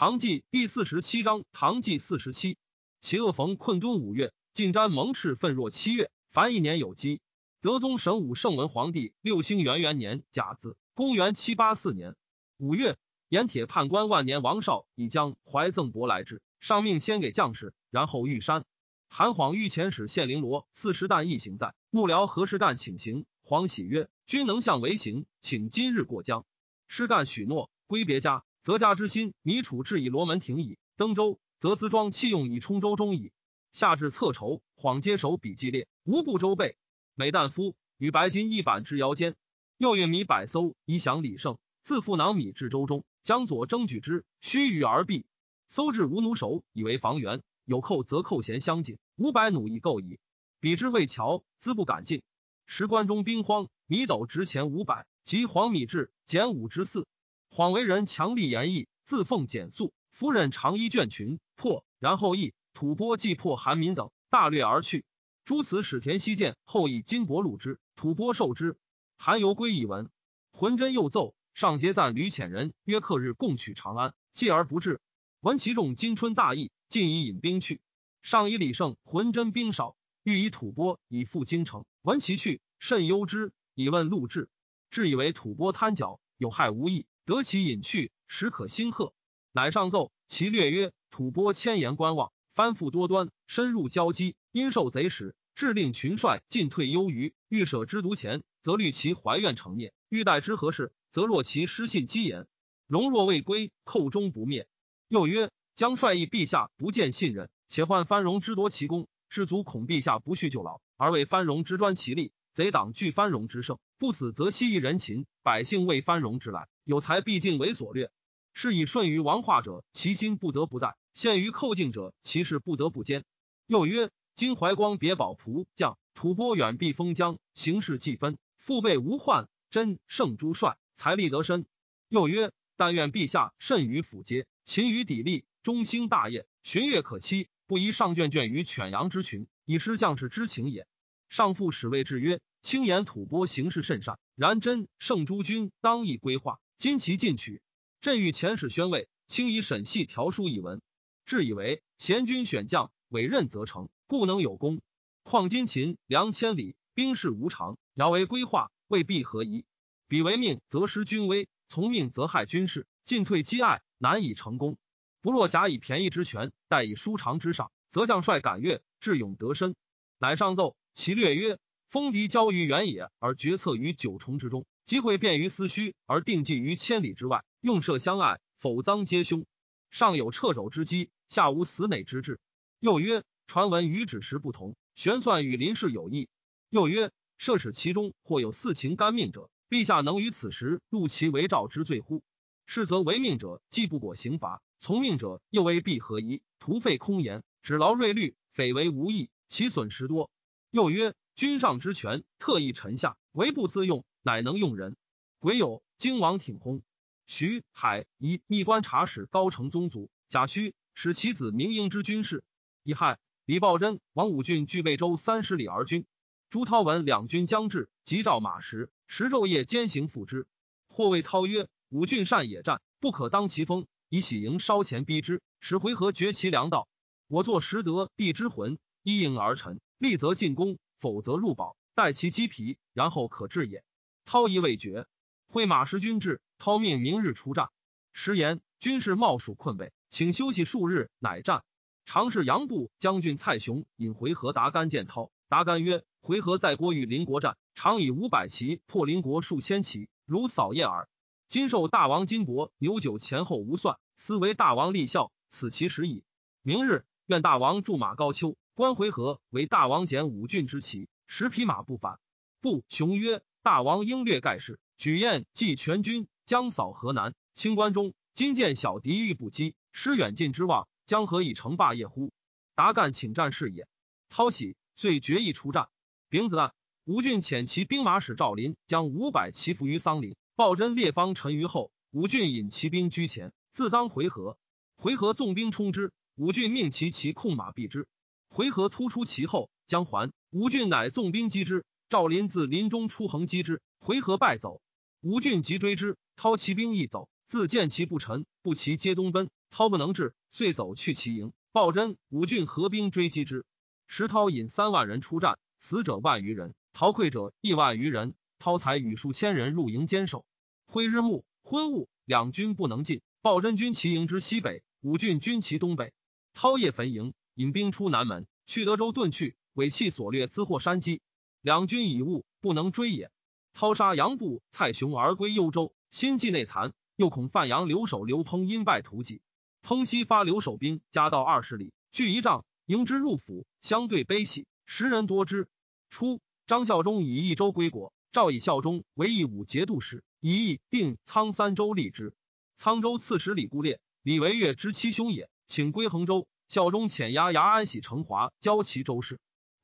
唐纪第四十七章，唐纪四十七，其恶逢困敦五月，晋瞻蒙赤奋若七月，凡一年有基。德宗神武圣文皇帝六星元元年甲子，公元七八四年五月，盐铁判官万年王绍已将怀赠帛来至，上命先给将士，然后御山。韩晃御前使献绫罗四十担一行在，幕僚何事干请行。黄喜曰：“君能向为行，请今日过江。”师干许诺，归别家。则家之心，米楚至以罗门亭矣；登州，则资庄弃用以充州中矣。下至侧筹，恍接手笔记列，无不周备。每旦夫与白金一板之腰间，又运米百艘以享李胜。自负囊米至州中，将左争举之，须臾而毕。搜至无弩手，以为防援；有寇则寇弦相近，五百弩亦够矣。彼之未桥，资不敢进。时关中兵荒，米斗值钱五百，及黄米至减五之四。谎为人强力言义，自奉简素。夫人长衣卷裙破，然后义吐蕃既破韩民等，大掠而去。诸此使田西见后以金帛录之，吐蕃受之。韩犹归以闻，浑真又奏上节赞吕遣人约克日共取长安，继而不至。闻其众今春大义，尽以引兵去。上以李胜浑真兵少，欲以吐蕃以赴京城。闻其去，甚忧之，以问陆志，至以为吐蕃贪剿，有害无益。得其隐去，时可兴贺。乃上奏其略曰：吐蕃千言观望，翻覆多端，深入交击，因受贼使，致令群帅进退忧于。欲舍之独前，则虑其怀怨成孽；欲待之何事，则若其失信积言。荣若未归，寇终不灭。又曰：将帅意陛下不见信任，且患藩荣之夺其功，士卒恐陛下不恤就老，而为藩荣之专其力。贼党惧藩荣之胜，不死则息一人情，百姓为藩荣之来。有才必尽为所略，是以顺于王化者，其心不得不待；陷于寇境者，其事不得不坚。又曰：今怀光别保仆将，吐蕃远避封疆，形势既分，腹背无患，真胜诸帅，财力得深。又曰：但愿陛下慎于辅节，勤于砥砺，中兴大业，巡阅可期，不宜上卷卷于犬羊之群，以失将士之情也。上父使谓之曰：轻言吐蕃行事甚善，然真胜诸军当亦规划。今其进取，朕欲遣使宣慰，轻以审细条书以文，至以为贤君选将，委任则成，故能有功。况今秦粮千里，兵势无常，遥为规划，未必合宜。彼为命则失军威，从命则害军事，进退积爱，难以成功。不若假以便宜之权，待以疏长之上，则将帅敢越，智勇得深。乃上奏其略曰：封敌交于原野，而决策于九重之中。机会便于思虚，而定计于千里之外。用射相爱，否赃皆凶。上有掣肘之机，下无死馁之志。又曰：传闻与指时不同，玄算与临事有异。又曰：设使其中或有四情干命者，陛下能于此时入其为诏之罪乎？是则违命者既不果刑罚，从命者又为必何宜？徒费空言，只劳锐虑，匪为无益，其损失多。又曰：君上之权，特意臣下，唯不自用。乃能用人，癸有荆王挺薨，徐海以密观察使高承宗族，贾诩使其子明英之军事。乙亥，李抱真、王武俊据魏州三十里而军。朱涛闻两军将至，急召马时，时昼夜兼行赴之。或谓涛曰：“武俊善野战，不可当其锋，以喜迎稍前逼之，使回合绝其粮道。我作识得地之魂，一应而成，立则进攻，否则入堡，待其击皮，然后可治也。”涛疑未决，会马时军至，涛命明日出战。时言军士冒蜀困备，请休息数日，乃战。常侍杨部将军蔡雄引回纥达干见涛，达干曰：“回纥在郭与邻国战，常以五百骑破邻国数千骑，如扫叶耳。今受大王金帛牛酒前后无算，思为大王立孝，此其时矣。明日愿大王驻马高丘，观回纥为大王减五郡之骑，十匹马不返。”不雄曰。大王应略盖世，举宴祭全军，将扫河南。清关中，今见小敌欲不击，失远近之望，将何以成霸业乎？达干请战事也。涛喜，遂决意出战。丙子案，吴郡遣其兵马使赵林将五百骑伏于桑林，鲍真列方陈于后。吴郡引骑兵居前，自当回合。回合纵兵冲之，吴郡命其骑控马避之。回合突出其后，将还。吴郡乃纵兵击之。赵林自林中出横击之，回合败走。吴郡急追之，操骑兵亦走。自见其不臣，不骑皆东奔。涛不能至，遂走去其营。鲍真、吴俊合兵追击之。石涛引三万人出战，死者万余人，逃溃者一万余人。涛才与数千人入营坚守。挥日暮，昏雾，两军不能进。鲍真军其营之西北，吴俊军其东北。涛夜焚营，引兵出南门，去德州遁去。尾气所掠资获山鸡，两军已误，不能追也。涛杀杨步、蔡雄而归幽州，心计内残，又恐范阳留守刘烹因败图计。烹西发留守兵加到二十里，距一丈，迎之入府，相对悲喜，十人多之。初，张孝忠以益州归国，赵以孝忠为义武节度使，以义定苍三州立之。沧州刺史李固烈，李维岳之七兄也，请归衡州。孝忠遣押牙安喜成华，交其州事。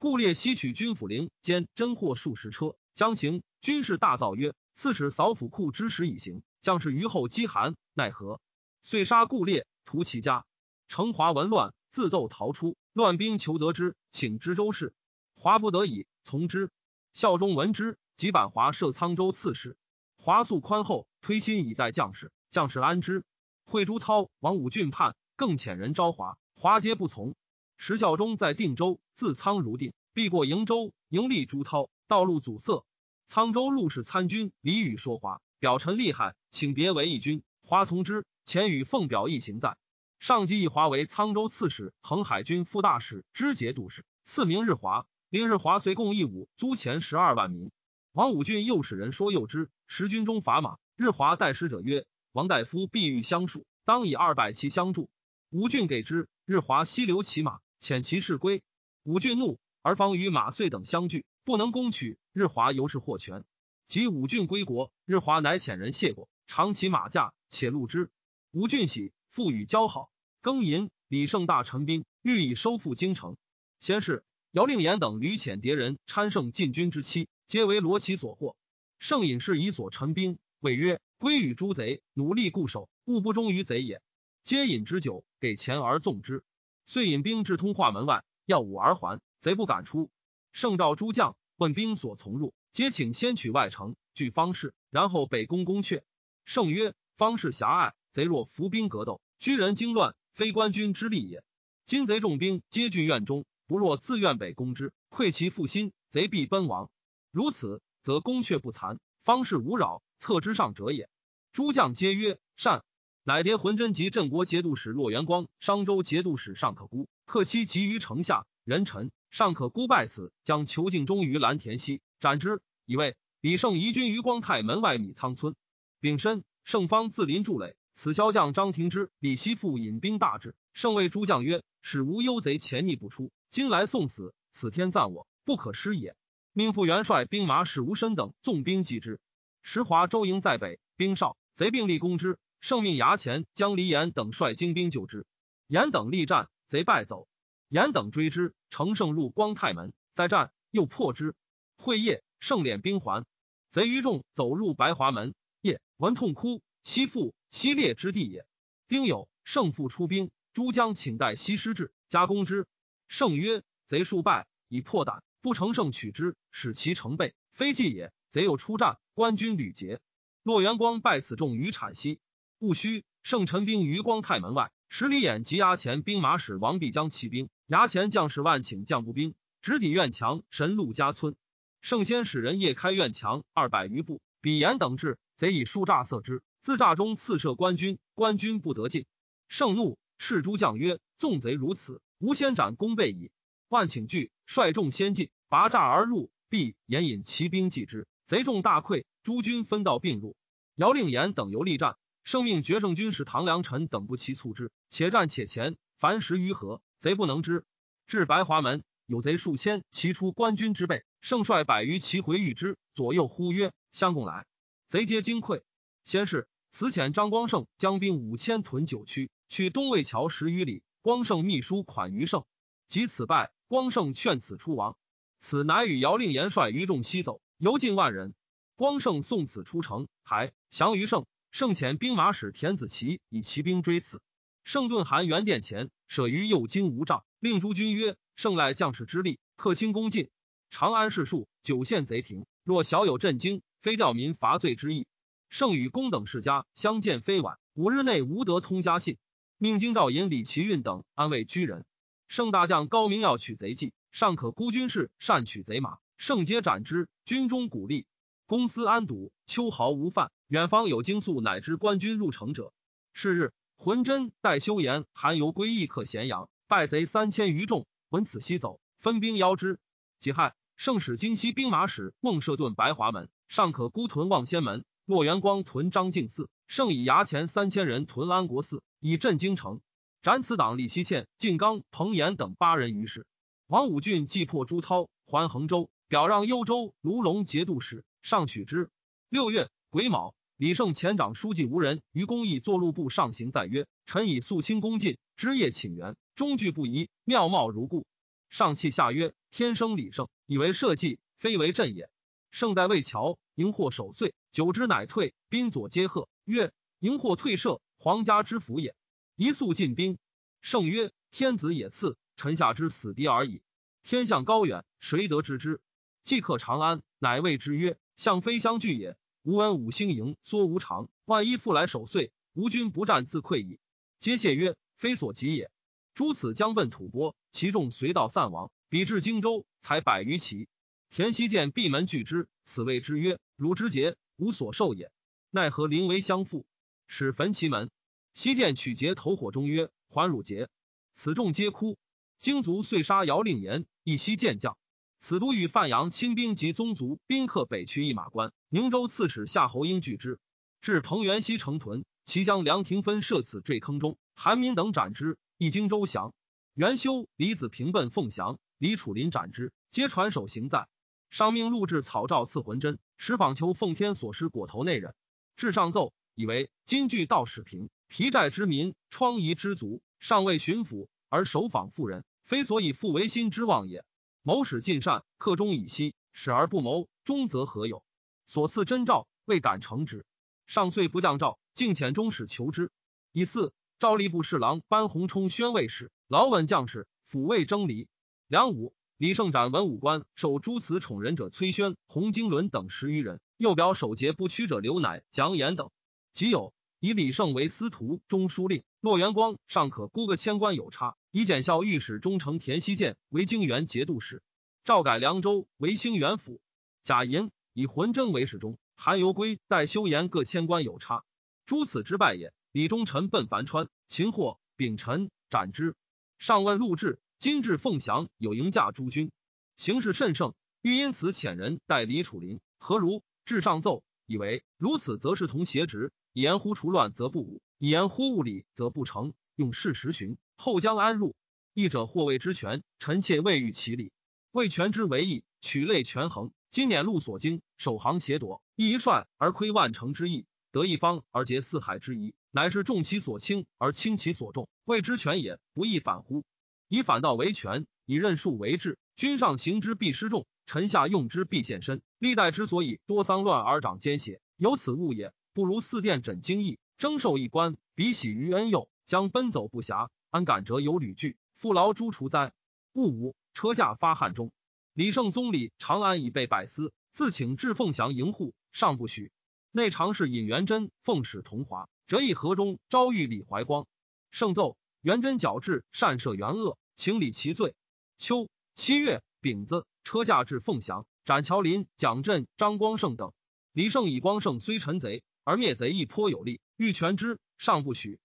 故列西取军府陵兼真货数十车，将行。军士大造曰：“刺史扫府库之时已行，将士于后饥寒，奈何？”遂杀故列，屠其家。成华闻乱，自斗逃出，乱兵求得之，请知州事。华不得已，从之。孝忠闻之，即版华设沧州刺史。华素宽厚，推心以待将士，将士安之。会朱涛、王武俊叛，更遣人招华，华皆不从。石孝忠在定州，自苍如定，必过瀛州，迎立朱涛，道路阻塞。沧州陆氏参军李宇说华，表陈厉害，请别为义军。华从之，前与奉表一行在。上级以华为沧州刺史、恒海军副大使、知节度使，赐名日华。令日华随共义武租钱十二万民。王武俊又使人说诱之，时军中伐马，日华代使者曰：“王大夫必欲相属，当以二百骑相助。”武俊给之，日华西流骑马。遣其士归，武俊怒，而方与马遂等相聚，不能攻取。日华由是获全。及武俊归国，日华乃遣人谢过，长骑马驾，且路之。武俊喜，复与交好。庚寅，李胜大陈兵，欲以收复京城。先是，姚令言等屡遣敌人参胜进军之期，皆为罗琦所获。胜引是以所陈兵，谓曰：“归与诸贼，努力固守，勿不忠于贼也。”皆饮之酒，给钱而纵之。遂引兵至通化门外，耀武而还。贼不敢出。圣召诸将，问兵所从入，皆请先取外城，据方士，然后北攻宫阙。圣曰：方士狭隘，贼若伏兵格斗，居人惊乱，非官军之力也。今贼重兵皆据院中，不若自愿北攻之，溃其腹心，贼必奔亡。如此，则宫阙不残，方士无扰，策之上者也。诸将皆曰善。乃迭浑真及镇国节度使骆元光、商州节度使尚可孤，克期急于城下。人臣尚可孤败此，将囚禁忠于蓝田西，斩之。以为李胜移军于光泰门外米仓村。丙申，胜方自临筑垒。此骁将张廷之、李希复引兵大至，胜谓诸将曰：“使无幽贼潜逆不出，今来送死，此天赞我，不可失也。”命副元帅兵马史无申等纵兵击之。石华周营在北，兵少，贼并立攻之。圣命衙前将黎延等率精兵救之，延等力战，贼败走。延等追之，乘胜入光泰门，再战又破之。会夜，胜敛兵还，贼余众走入白华门。夜闻痛哭，西复西烈之地也。丁酉，胜复出兵，诸将请待西师至，加攻之。胜曰：贼数败，以破胆，不成胜取之，使其成备，非计也。贼又出战，官军屡捷。骆元光败此众于产西。戊戌，圣陈兵于光泰门外，十里眼及衙前兵马使王必将骑兵，衙前将士万请将步兵，直抵院墙。神陆家村，圣先使人夜开院墙二百余步，比严等至，贼以树栅塞之，自栅中刺射官军，官军不得进。圣怒，斥诸将曰：“纵贼如此，吾先斩弓背矣！”万请惧，率众先进，拔栅而入，必严引骑兵继之，贼众大溃，诸军分道并入。姚令言等游力战。生命决胜军使唐良辰等不齐促之，且战且前，凡十余合，贼不能支。至白华门，有贼数千，齐出官军之备。胜率百余骑回御之，左右呼曰：“相共来！”贼皆惊溃。先是，此遣张光胜将兵五千屯九曲，去东魏桥十余里。光胜秘书款于胜，及此败，光胜劝此出亡。此乃与姚令言率余众西走，犹近万人。光胜送此出城，还降于胜。圣遣兵马使田子奇以骑兵追刺，圣顿韩元殿前，舍于右京无障，令诸军曰：“圣赖将士之力，克清攻进。长安市数九县贼庭，若小有震惊，非吊民伐罪之意。圣与公等世家相见非晚，五日内无得通家信。命京兆尹李奇运等安慰居人。圣大将高明要取贼计，尚可孤军士善取贼马，圣皆斩之。军中鼓励，公司安堵，秋毫无犯。远方有惊粟，乃知官军入城者。是日，浑真、待修言、韩游归义克咸阳，败贼三千余众。闻此，西走，分兵邀之。己亥，圣使京西兵马使孟舍顿白华门，尚可孤屯望仙门。骆元光屯张敬寺，圣以衙前三千人屯安国寺，以镇京城。斩此党李希倩、晋刚、彭延等八人于是。王武俊既破朱涛，还衡州，表让幽州卢龙节度使，上取之。六月癸卯，李胜前长书记无人于公义作路部上行，在曰：“臣以肃清恭进，枝叶请援，终句不移，妙貌如故。”上气下曰：“天生李胜，以为社稷，非为朕也。”胜在魏桥，迎获守岁，久之乃退。宾左皆贺曰：“迎获退社，皇家之福也。”一速进兵。胜曰：“天子也赐，臣下之死敌而已。天象高远，谁得知之？”即克长安，乃谓之曰：“相非相拒也。吾闻五星营缩无常，万一复来守岁，吾军不战自溃矣。”皆谢曰：“非所及也。”诸此将奔吐蕃，其众随道散亡。彼至荆州，才百余骑。田西见闭门拒之，此谓之曰：“汝之节，无所受也。奈何临危相负，使焚其门？”西见取节投火中曰：“还汝节！”此众皆哭。荆卒遂杀姚令言，一西见将。此都与范阳亲兵及宗族宾客北去一马关。宁州刺史夏侯婴拒之，至彭元西城屯，其将梁廷芬设此坠坑中，韩民等斩之。一荆州降。元修、李子平奔凤翔，李楚林斩之，皆传首行在。上命录制草诏赐魂真，使访求奉天所施果头内人。至上奏，以为今据道使平，皮寨之民，疮痍之族，尚未巡抚而守访妇人，非所以复为心之望也。谋使尽善，克中以息，使而不谋，终则何有？所赐真诏，未敢承之。上岁不降诏，敬遣中使求之。以四赵吏部侍郎班洪冲宣慰使，老稳将士，抚慰征离。梁武。李胜斩文武官，受诸此宠人者崔宣、洪经纶等十余人。又表守节不屈者刘乃、蒋衍等。即有以李胜为司徒、中书令，骆元光尚可估个千官有差。以检校御史中丞田希建为京原节度使，诏改凉州为兴元府。贾寅以浑真为侍中，韩游归、代修言各千官有差。诸此之败也。李忠臣奔樊川，擒获秉臣，斩之。上问陆志。今至凤翔，有迎驾诸军，形势甚盛，欲因此遣人代李楚林，何如？至上奏，以为如此，则是同邪职。以言乎除乱，则不武；以言乎物理，则不成。用事实寻，后将安入？义者或谓之权，臣妾未遇其理。为权之为义，取类权衡。今年路所经，首行斜夺，一率而亏万乘之意，得一方而结四海之宜，乃是重其所轻而轻其所重，谓之权也，不亦反乎？以反道为权，以任数为治。君上行之必失重，臣下用之必现身。历代之所以多丧乱而长奸邪，有此物也。不如四殿枕经义，征受一官，比喜于恩佑，将奔走不暇，安敢折有旅具，父劳诸除灾。戊午，车驾发汉中。李圣宗李长安已被百司，自请至凤翔迎护，尚不许。内常侍尹元贞奉使同华，折以河中招遇李怀光。圣奏。元贞矫治善赦元恶，请理其罪。秋七月丙子，车驾至凤翔，斩乔林、蒋镇、张光胜等。李胜以光胜虽臣贼，而灭贼亦颇有力，欲全之，尚不许。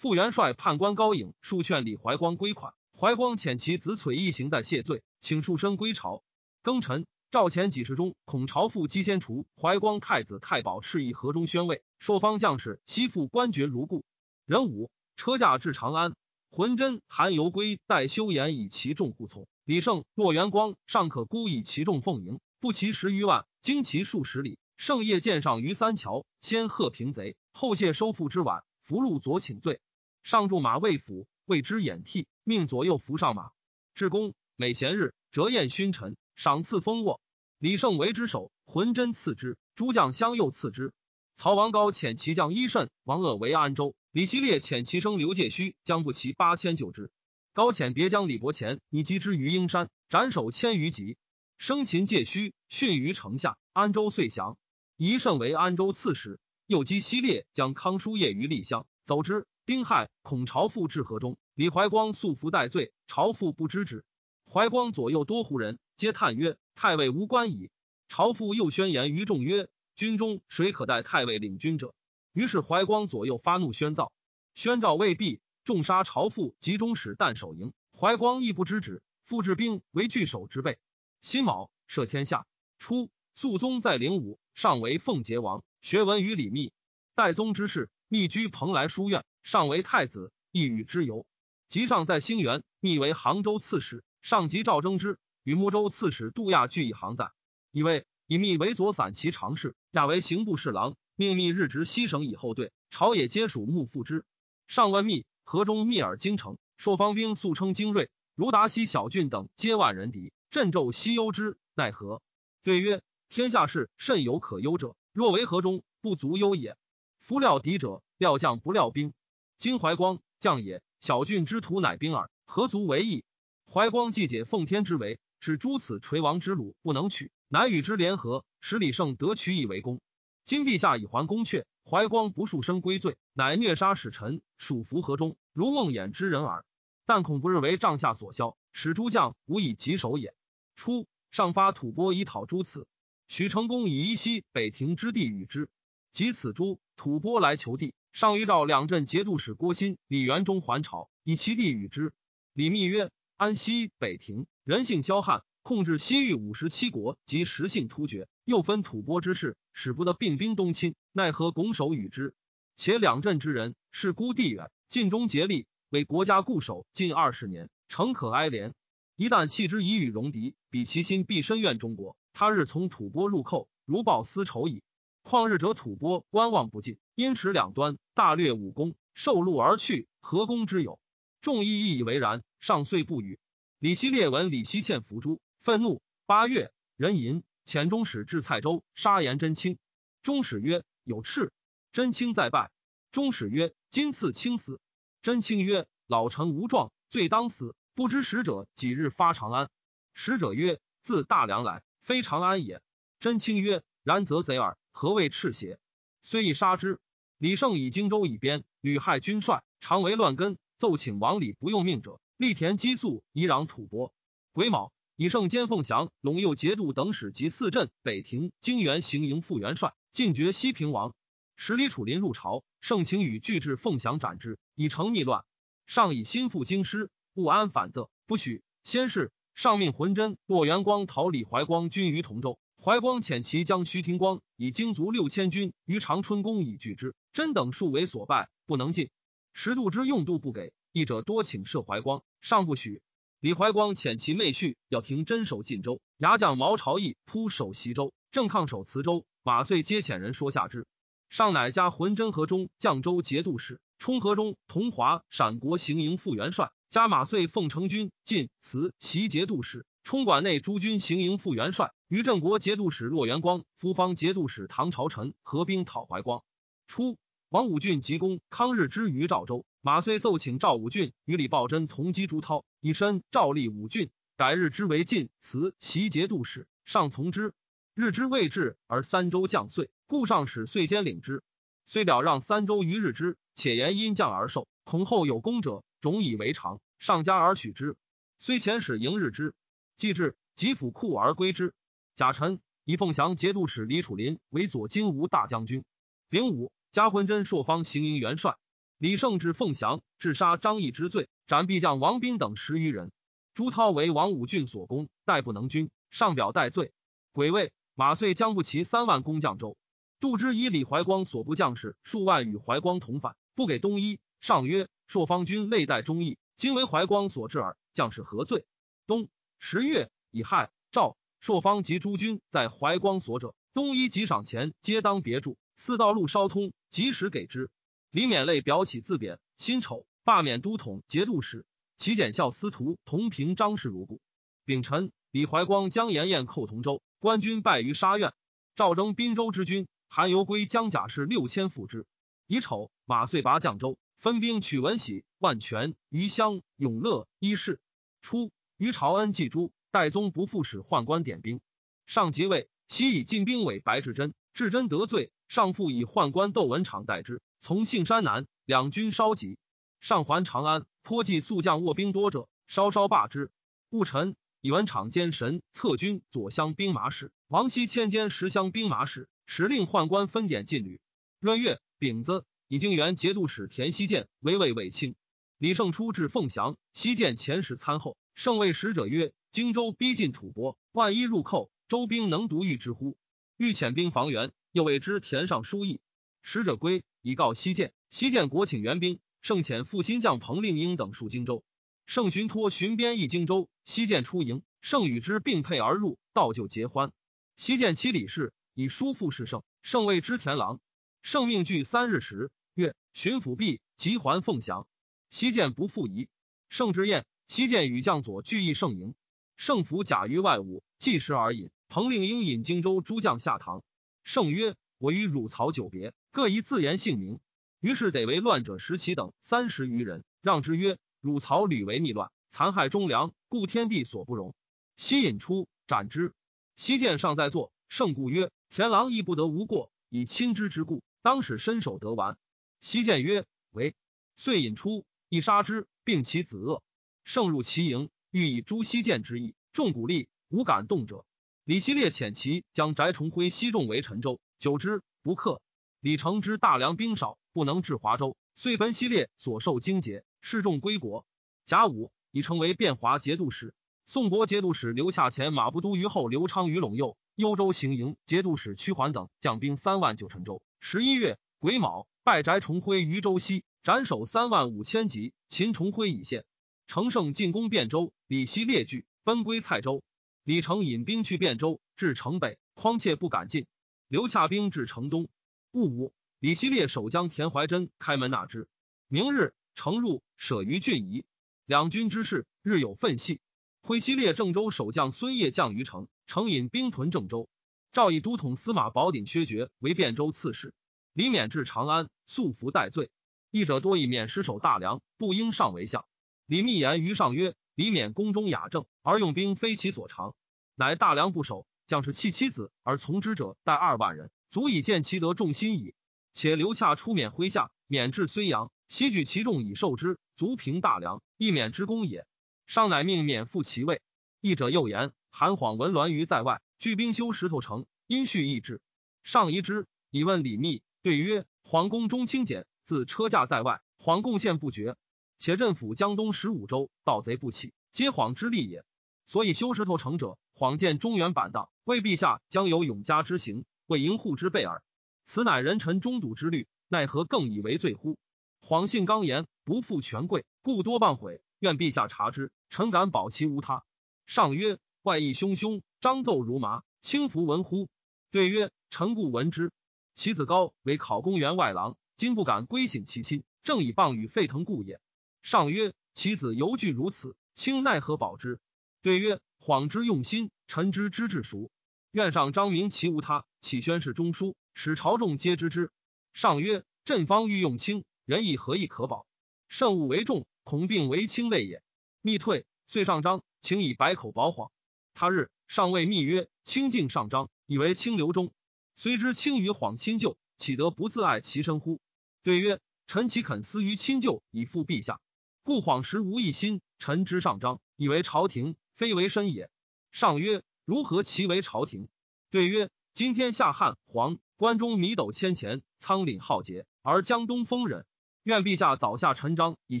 副元帅判官高颖数劝李怀光归款，怀光遣其子崔一行在谢罪，请束身归朝。庚辰，赵前几事中，孔朝父姬先除，怀光太子太保赤翼河中宣慰，朔方将士悉复官爵如故。壬午，车驾至长安。浑真、韩游归、待修言以其众护从，李胜、骆元光尚可孤以其众奉迎，不齐十余万，经其数十里。胜夜见上于三桥，先贺平贼，后谢收复之晚，俘虏左请罪。上驻马魏府，为之掩替，命左右扶上马。至公每闲日折宴勋臣，赏赐丰沃。李胜为之首，浑真赐之，诸将相诱赐之。曹王高遣其将伊慎、王鄂为安州。李希烈遣其生刘介虚将不齐八千救之。高遣别将李伯乾以击之于英山，斩首千余级。生擒介虚，殉于城下。安州遂降。宜胜为安州刺史。又击希烈将康叔业于丽乡，走之。丁亥，恐朝父至河中，李怀光素服戴罪，朝父不知之。怀光左右多胡人，皆叹曰：“太尉无官矣。”朝父又宣言于众曰：“军中谁可代太尉领军者？”于是怀光左右发怒，宣诏。宣诏未毕，重杀朝父及中使旦守营。怀光亦不知止，复置兵为据守之备。辛卯，赦天下。初，肃宗在灵武，上为奉节王，学文于李密。代宗之事，密居蓬莱书院，上为太子，一与之游。及上在兴元，密为杭州刺史。上级赵征之，与睦州刺史杜亚俱一行在。以为以密为左散骑常侍，亚为刑部侍郎，命密日值西省以后队，朝野皆属幕附之。上问密，河中密尔京城，朔方兵素称精锐，如达西小郡等皆万人敌，镇纣西忧之，奈何？对曰：天下事甚有可忧者，若为河中，不足忧也。夫料敌者，料将不料兵。今怀光将也，小郡之徒乃兵耳，何足为意？怀光既解奉天之围，使诸此垂亡之虏不能取，乃与之联合，使李胜得取以为功。今陛下已还宫阙，怀光不数生归罪，乃虐杀使臣，属服河中，如梦魇之人耳。但恐不日为帐下所销，使诸将无以棘手也。初，上发吐蕃以讨诸此，许成功以依西北庭之地与之。及此诸吐蕃来求地，上谕诏两镇节度使郭昕、李元忠还朝，以其地与之。李密曰。安西北庭人性剽悍，控制西域五十七国及实性突厥，又分吐蕃之势，使不得并兵东侵，奈何拱手与之？且两镇之人是孤地远，尽忠竭力，为国家固守近二十年，诚可哀怜。一旦弃之以与戎狄，彼其心必深怨中国。他日从吐蕃入寇，如报私仇矣。旷日者吐蕃观望不进，因持两端，大略武功，受禄而去，何功之有？众议亦以为然。上遂不语。李希烈闻李希欠伏诛，愤怒。八月，人吟遣中使至蔡州，杀颜真卿。中使曰：“有赤。”真卿再拜。中使曰：“今赐卿死。”真卿曰：“老臣无状，罪当死。不知使者几日发长安？”使者曰：“自大梁来，非长安也。”真卿曰：“然则贼耳，何谓赤邪？”虽已杀之。李胜以荆州以边，屡害军帅，常为乱根，奏请王礼不用命者。立田激素，以壤吐蕃。癸卯，以胜兼凤翔、陇右节度等使及四镇、北庭、泾原行营副元帅，进爵西平王。使李楚林入朝，盛情与拒至凤翔斩之，以成逆乱。上以心腹京师，勿安反则，不许。先是，上命浑真、骆元光讨李怀光军于同州。怀光遣其将徐廷光以精卒六千军于长春宫以拒之，真等数为所败，不能进。十度之用度不给。义者多请赦怀光，上不许。李怀光遣其妹婿要停真守晋州，牙将毛朝义扑守西州，正抗守磁州。马遂皆遣人说下之。上乃加浑真河中绛州节度使，冲河中同华陕国行营副元帅，加马遂奉承军晋磁袭节度使，冲管内诸军行营副元帅，于郑国节度使骆元光、夫方节度使唐朝臣合兵讨怀光。初，王武俊急攻康日之于赵州。马遂奏请赵武俊与李抱真同击朱涛，以身赵立武俊，改日之为晋祠袭节度使，上从之。日之未至，而三州将遂，故上使遂兼领之。虽表让三州于日之，且言因将而受，恐后有功者，种以为常，上加而许之。虽遣使迎日之，既至，即府库而归之。贾臣以凤翔节度使李楚林为左金吾大将军。丙午，加浑真朔方行营元帅。李胜至凤翔，致杀张毅之罪，斩壁将王斌等十余人。朱涛为王武俊所攻，待不能军，上表代罪。癸未，马遂将不齐三万攻绛州。杜之以李怀光所部将士数万与怀光同反，不给东夷。上曰：朔方军累待忠义，今为怀光所致耳，将士何罪？冬十月，乙亥，赵朔方及诸军在怀光所者，东夷及赏钱，皆当别住。四道路稍通，及时给之。李勉泪表起自贬，辛丑罢免都统节度使，其检校司徒同平张氏如故。丙辰，李怀光将延彦寇同州，官军败于沙苑。赵征滨州之军，韩游归将甲士六千赴之。乙丑，马遂拔绛州，分兵取文喜、万全、余乡、永乐、伊势。初，于朝恩祭诸，代宗不复使宦官点兵。上即位，悉以进兵委白志贞，志贞得罪，上复以宦官窦文场代之。从信山南，两军稍急，上还长安，颇计宿将卧兵多者，稍稍罢之。戊辰，以文场监神策军左乡兵马使王熙迁兼十乡兵马使，时令宦官分典禁旅。闰月，丙子，以经元节度使田希建为魏卫卿。李胜初至凤翔，西见前使参后。胜谓使者曰：“荆州逼近吐蕃，万一入寇，周兵能独御之乎？”欲遣兵防援，又谓之田上书议。使者归，以告西见。西见国请援兵，胜遣副新将彭令英等戍荆州。胜寻托巡边役荆州，西见出营，胜与之并辔而入，道就结欢。西见其李氏以叔父是胜，胜谓之田郎。胜命具三日时，曰：“巡抚毕，即还凤翔。”西建不复疑。胜之宴，西建与将佐聚议盛营。胜服甲于外午，计时而饮。彭令英引荆州诸将下堂。胜曰：“我与汝曹久别，各宜自言姓名。”于是得为乱者十其等三十余人，让之曰：“汝曹屡为逆乱，残害忠良，故天地所不容。”西引出斩之。西见尚在座，圣故曰：“田郎亦不得无过，以亲之之故，当使身首得完。”西见曰：“为。”遂引出，亦杀之，并其子恶。胜入其营，欲以诛西见之意，众鼓励，无敢动者。李希烈遣其将翟崇辉西众为陈州，久之不克。李成之大梁兵少。不能至华州，遂焚西烈所受荆节，示众归国。甲午，已成为汴华节度使。宋国节度使刘下前马步都虞后刘昌于陇右幽州行营节度使屈桓等将兵三万九陈州。十一月癸卯，拜翟重辉于州西，斩首三万五千级。秦重辉已现。乘胜进攻汴州，李希列据，奔归蔡州。李成引兵去汴州，至城北，匡切不敢进。刘洽兵至城东，戊午。李希烈守将田怀真开门纳之。明日，城入，舍于郡夷。两军之势，日有分隙。挥西烈郑州守将孙业将于城，城引兵屯郑州。赵以都统司马宝鼎薛爵为汴州刺史。李勉至长安，素服待罪。义者多以免失守大梁，不应上为相。李密言于上曰：“李勉宫中雅正，而用兵非其所长，乃大梁不守，将士弃妻子而从之者，待二万人，足以见其得众心矣。”且刘洽出免麾下，免至睢阳，悉举其众以受之，足平大梁，亦免之功也。上乃命免复其位。义者又言：韩晃闻栾于在外，聚兵修石头城，因续意志。上疑之，以问李密，对曰：皇宫中清简，自车驾在外，皇贡献不绝。且镇抚江东十五州，盗贼不起，皆晃之力也。所以修石头城者，晃见中原板荡，为陛下将有永嘉之行，为营护之备耳。此乃人臣中笃之虑，奈何更以为罪乎？谎信刚言，不负权贵，故多谤毁。愿陛下察之，臣敢保其无他。上曰：外意汹汹，张奏如麻，轻服闻乎？对曰：臣故闻之。其子高为考公员外郎，今不敢归省其亲，正以谤与沸腾故也。上曰：其子犹惧如此，卿奈何保之？对曰：谎之用心，臣之知至熟。愿上张明其无他，启宣誓中书。使朝众皆知之。上曰：“朕方欲用卿，仁义何以可保？慎物为重，恐病为轻类也。”密退，遂上章，请以百口保谎。他日，上谓密曰：“清净上章，以为清流中。虽知轻于谎亲旧，岂得不自爱其身乎？”对曰：“臣岂肯私于亲旧，以复陛下？故谎时无一心。臣之上章，以为朝廷，非为身也。”上曰：“如何其为朝廷？”对曰：“今天下汉皇。”关中米斗千钱，仓廪浩劫，而江东丰忍。愿陛下早下陈章，以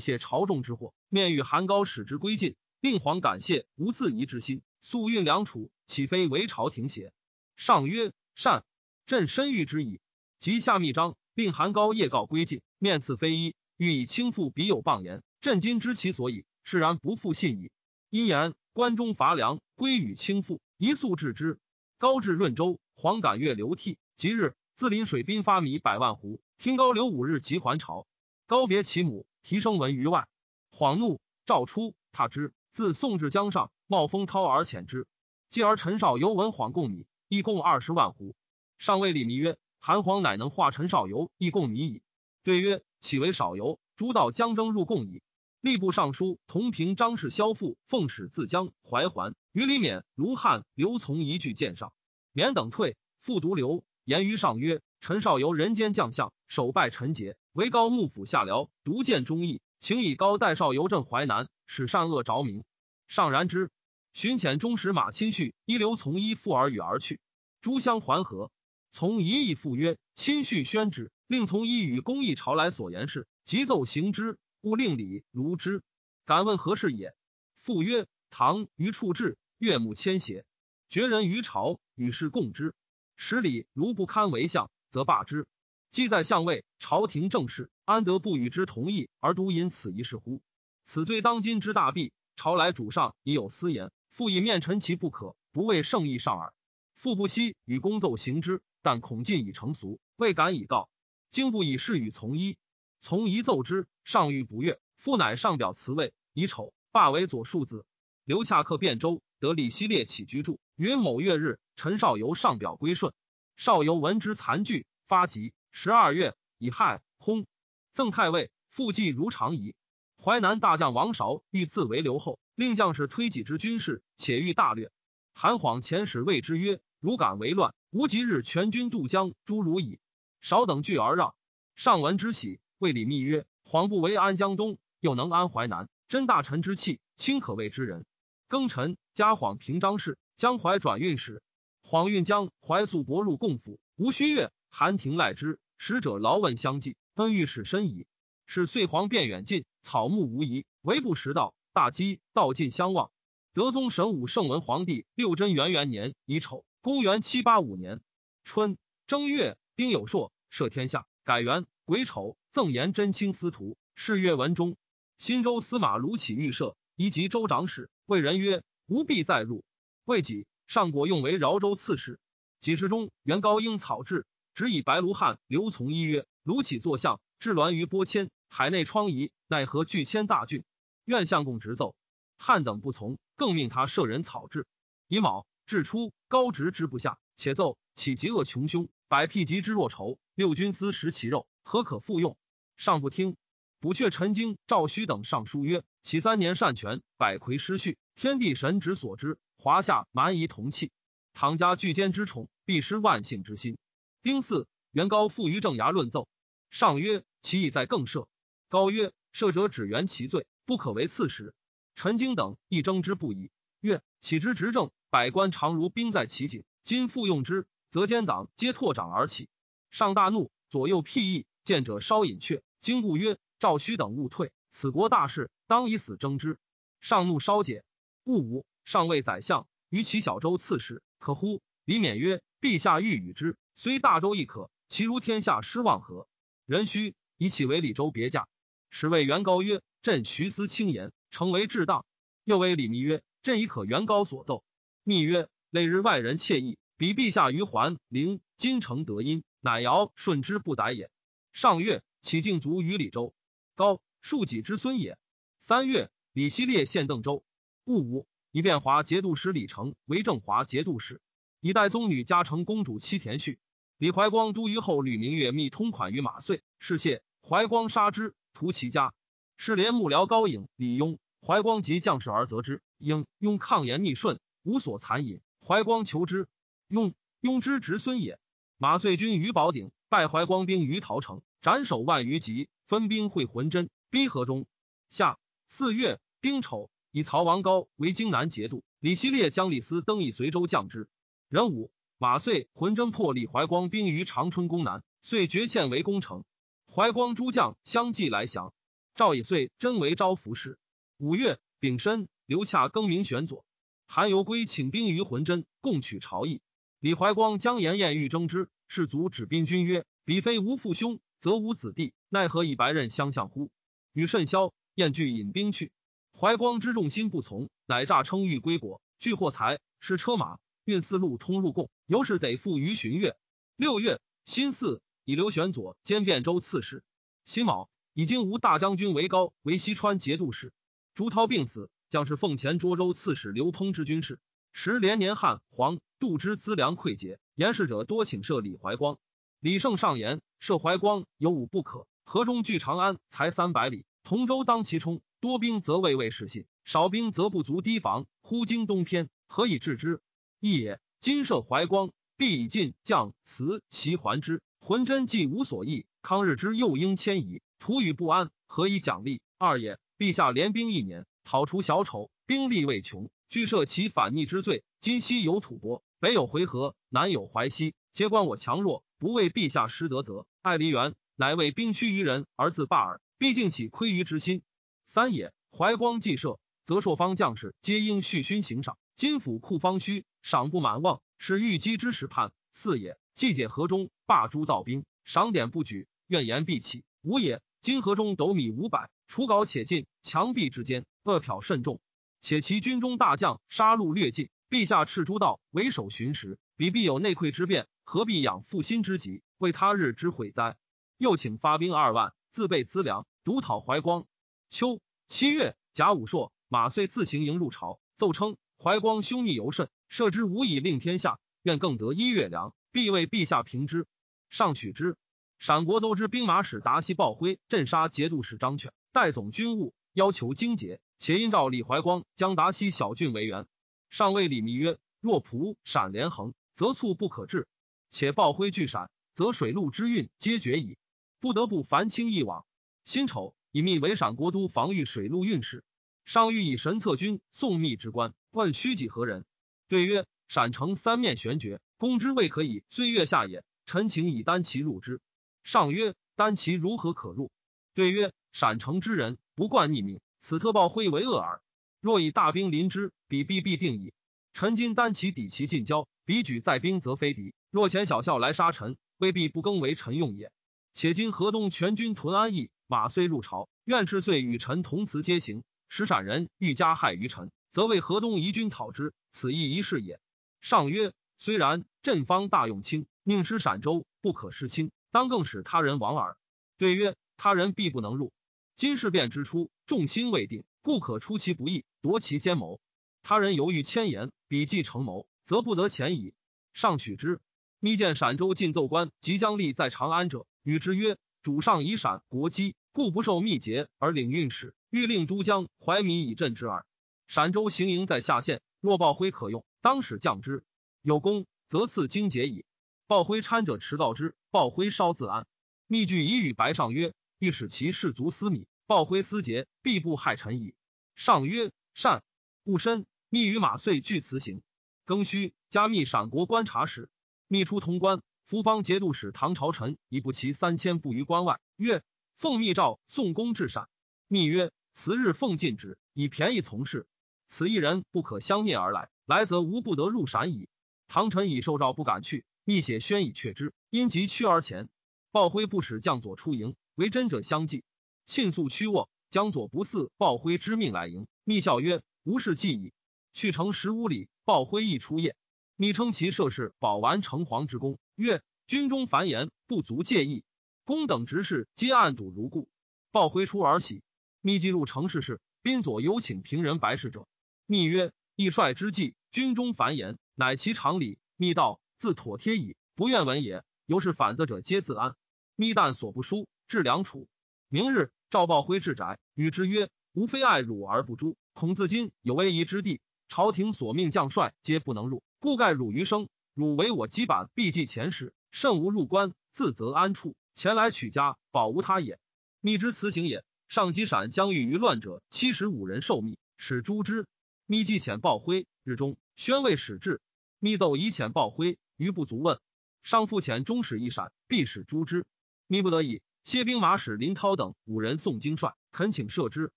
谢朝众之祸。面与韩高使之归晋，令皇感谢，无自疑之心。速运良储，岂非为朝廷邪？上曰：善。朕深欲之矣。即下密章，令韩高夜告归晋，面赐非一，欲以轻负彼有谤言。朕今知其所以，释然不复信矣。因言关中乏粮，归与轻负，一速治之。高至润州，黄感月流涕。即日，自临水滨发米百万斛，听高流五日即还朝。高别其母，提升文于外。恍怒，诏出，踏之。自宋至江上，冒风涛而遣之。继而陈少游闻恍贡米，亦共二十万斛。上谓李弥曰：“韩皇乃能化陈少游，亦贡米矣。”对曰：“岂为少游？诸道将征入贡矣。”吏部尚书同平张氏萧父奉使自江怀还，于李勉、卢汉、刘从一句见上，免等退，复独留。言于上曰：“陈少游人间将相，首拜陈节，为高幕府下僚，独见忠义，请以高代少游镇淮南，使善恶着明。上然之。寻遣中使马亲叙一留从一复而与而去。诸相还和，从一意复曰：“亲续宣旨，令从一与公议朝来所言事，即奏行之，勿令礼如之。敢问何事也？”复曰：“唐于处置，岳母迁邪？绝人于朝，与世共之。使礼如不堪为相，则罢之。既在相位，朝廷政事，安得不与之同意而独因此一事乎？此罪当今之大弊。朝来主上已有私言，复以面陈其不可，不为圣意上耳。复不惜与公奏行之，但恐尽已成俗，未敢以告。经不以事与从一，从一奏之，上欲不悦，父乃上表辞位，以丑罢为左庶子。刘洽客汴州，得李希烈起居住。云某月日，陈少游上表归顺。少游闻之残惧，发疾。十二月，以亥，薨。赠太尉，复继如常仪。淮南大将王韶欲自为留后，令将士推己之军事，且欲大略。韩晃遣使谓之曰：“如敢为乱，无即日全军渡江，诸如矣。”少等惧而让。上闻之喜，谓李密曰：“晃不为安江东，又能安淮南，真大臣之气，卿可谓之人。”庚辰，加晃平章事，江淮转运使。晃运江淮素薄入贡府，无虚月，韩廷赖之，使者劳问相继，恩御史深矣。是岁皇便远近，草木无疑，唯不食道。大饥，道尽相望。德宗神武圣文皇帝六贞元元年乙丑，公元七八五年春正月，丁酉朔，赦天下，改元癸丑，赠言真卿司徒，谥曰文忠。新州司马卢杞预设，移及州长史，谓人曰：“吾必再入。”未几，上国用为饶州刺史。几时中，元高英草制，指以白卢汉刘从一曰：“卢杞作相，治栾于波迁。”海内疮痍，奈何拒迁大郡？愿相公直奏。汉等不从，更命他舍人草制。乙卯，至初，高直之不下，且奏起极恶穷凶，百辟疾之若仇。六军司食其肉，何可复用？上不听。补阙陈经、赵胥等上书曰：启三年善权，百魁失序，天地神职所知，华夏蛮夷同气。唐家巨奸之宠，必失万幸之心。丁巳，元高复于正衙论奏。上曰：其意在更赦。高曰：“赦者只原其罪，不可为刺史。”陈经等亦争之不已。曰：“岂之执政，百官常如兵在其境，今复用之，则奸党皆拓掌而起。”上大怒，左右辟易，见者稍隐却。经故曰：“赵须等勿退，此国大事，当以死争之。”上怒稍解。戊午，上谓宰相：“于其小州刺史，可乎？”李勉曰：“陛下欲与之，虽大州亦可。其如天下失望何？人须以其为李州别驾。”使谓元高曰：“朕徐思轻言，诚为至当。”又为李密曰：“朕已可元高所奏。”密曰：“累日外人窃议，比陛下于桓灵金城得音，乃尧舜之不逮也。”上月，启敬卒于李州。高庶己之孙也。三月，李希烈献邓州。戊午，以变华节度使李成为正华节度使，以代宗女嘉诚公主妻田绪。李怀光都虞后吕明月密通款于马遂，是谢怀光杀之。屠其家，是连幕僚高颖、李雍、怀光及将士而责之。应雍抗言逆顺，无所残隐。怀光求之，雍雍之侄孙也。马遂军于宝鼎，败怀光兵于陶城，斩首万余级，分兵会浑真，逼河中。夏四月丁丑，以曹王高为荆南节度，李希烈将李斯登以随州降之。壬午，马遂浑真破李怀光兵于长春宫南，遂决堑为攻城。怀光诸将相继来降，赵以遂真为招服使。五月丙申，刘洽更名玄左。韩游归请兵于浑真，共取朝邑。李怀光将颜彦欲征之，士卒指兵军曰：“彼非无父兄，则无子弟，奈何以白刃相向乎？”与甚嚣，彦惧引兵去。怀光之众心不从，乃诈称欲归国，聚货财，失车马，运四路通入贡，由是得付于旬月。六月辛巳。以刘玄佐兼汴州刺史。辛卯，以经吴大将军为高为西川节度使。朱涛病死，将士奉前涿州刺史刘烹之军事。时连年汉黄度之资粮匮竭，言事者多请赦李怀光。李胜上言赦怀光有五不可：河中距长安才三百里，同州当其冲，多兵则未未失信，少兵则不足提防。忽经东偏，何以治之？一也。今赦怀光，必以进将辞其还之。浑真既无所益，康日之又应迁移，徒与不安，何以奖励？二也，陛下连兵一年，讨除小丑，兵力未穷，据设其反逆之罪。今西有吐蕃，北有回纥，南有淮西，皆观我强弱，不为陛下失德，则爱黎元，乃为兵屈于人而自罢耳。毕竟起亏于之心。三也，怀光既设，则朔方将士皆应续勋行赏。金府库方虚，赏不满望，是欲击之时盼。四也，既解河中，罢诸道兵，赏典不举，怨言必起。五也，金河中斗米五百，除稿且尽，墙壁之间恶殍甚重，且其军中大将杀戮略尽。陛下敕诸道为首巡时，彼必有内溃之变，何必养负心之急，为他日之悔哉？又请发兵二万，自备资粮，独讨怀光。秋七月，甲午朔，马遂自行迎入朝，奏称怀光凶逆尤甚，设之无以令天下，愿更得一月粮，必为陛下平之。上取之。陕国都知兵马使达西报辉镇杀节度使张犬，代总军务，要求精节，且因召李怀光将达西小郡为援。上谓李密曰：“若仆陕连横，则促不可治；且报辉拒陕，则水陆之运皆绝矣，不得不凡清一往。辛丑，以密为陕国都防御水陆运使。上欲以神策军送密之官，问虚己何人？对曰：陕城三面悬绝，攻之未可以岁月下也。臣请以单骑入之。上曰：单骑如何可入？对曰：陕城之人不惯逆命，此特报辉为恶耳。若以大兵临之，彼必必定矣。臣今单骑抵其近交，彼举在兵则非敌。若遣小校来杀臣，未必不更为臣用也。且今河东全军屯安邑，马虽入朝，愿赤遂与臣同辞皆行。使陕人欲加害于臣，则为河东夷军讨之，此亦一事也。上曰：虽然，朕方大用轻，宁失陕州，不可失轻，当更使他人亡耳。对曰：他人必不能入。今事变之初，众心未定。不可出其不意，夺其奸谋。他人犹豫千言，笔记成谋，则不得前矣。上取之。密见陕州进奏官即将立在长安者，与之曰：“主上以陕国基，故不受密节而领运使，欲令都江怀民以镇之耳。陕州行营在下县，若报辉可用，当使降之。有功，则赐荆节矣。报辉参者迟告之，报辉稍自安。密具以与白上曰：欲使其士卒私米，报辉私节，必不害臣矣。”上曰：“善。”戊申，密与马遂俱辞行。庚戌，加密陕国观察使。密出潼关，扶方节度使唐朝臣以不齐三千步于关外。曰：“奉密诏送公至陕。”密曰：“此日奉禁止，以便宜从事。此一人不可相念而来，来则无不得入陕矣。”唐臣已受诏，不敢去。密写宣以却之，因急趋而前。鲍辉不使将佐出营，为真者相继，迅速趋卧。将左不似鲍辉之命来迎，密笑曰：“无事计矣。”去城十五里，鲍辉亦出夜。密称其涉事保完城隍之功，曰：“军中繁言不足介意，公等执事皆暗睹如故。”鲍辉出而喜。密记入城事事，宾左有请平人白事者。密曰：“义帅之计，军中繁言，乃其常理。”密道自妥帖矣，不愿闻也。由是反则者皆自安。密但所不书，至良处。明日。赵豹辉至宅，与之曰：“吾非爱汝而不诛，恐自今有危夷之地，朝廷所命将帅皆不能入，故盖汝余生。汝为我羁板，必记前史，慎无入关，自责安处。前来取家，保无他也。密之辞行也。上级闪将欲于乱者七十五人受密，使诛之。密既遣豹辉，日中宣慰使至，密奏以遣豹辉，余不足问。上复遣中使一闪，必使诛之。密不得已。谢兵马使林涛等五人送京帅，恳请赦之。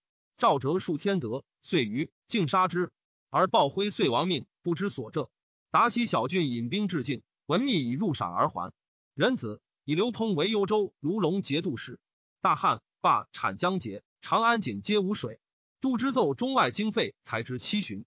赵哲数天德，遂于竟杀之。而鲍辉遂亡命，不知所辙。达西小郡引兵至境，闻密已入陕而还。仁子以刘通为幽州卢龙节度使。大旱，罢产江节，长安井皆无水。杜之奏中外经费，才知七旬。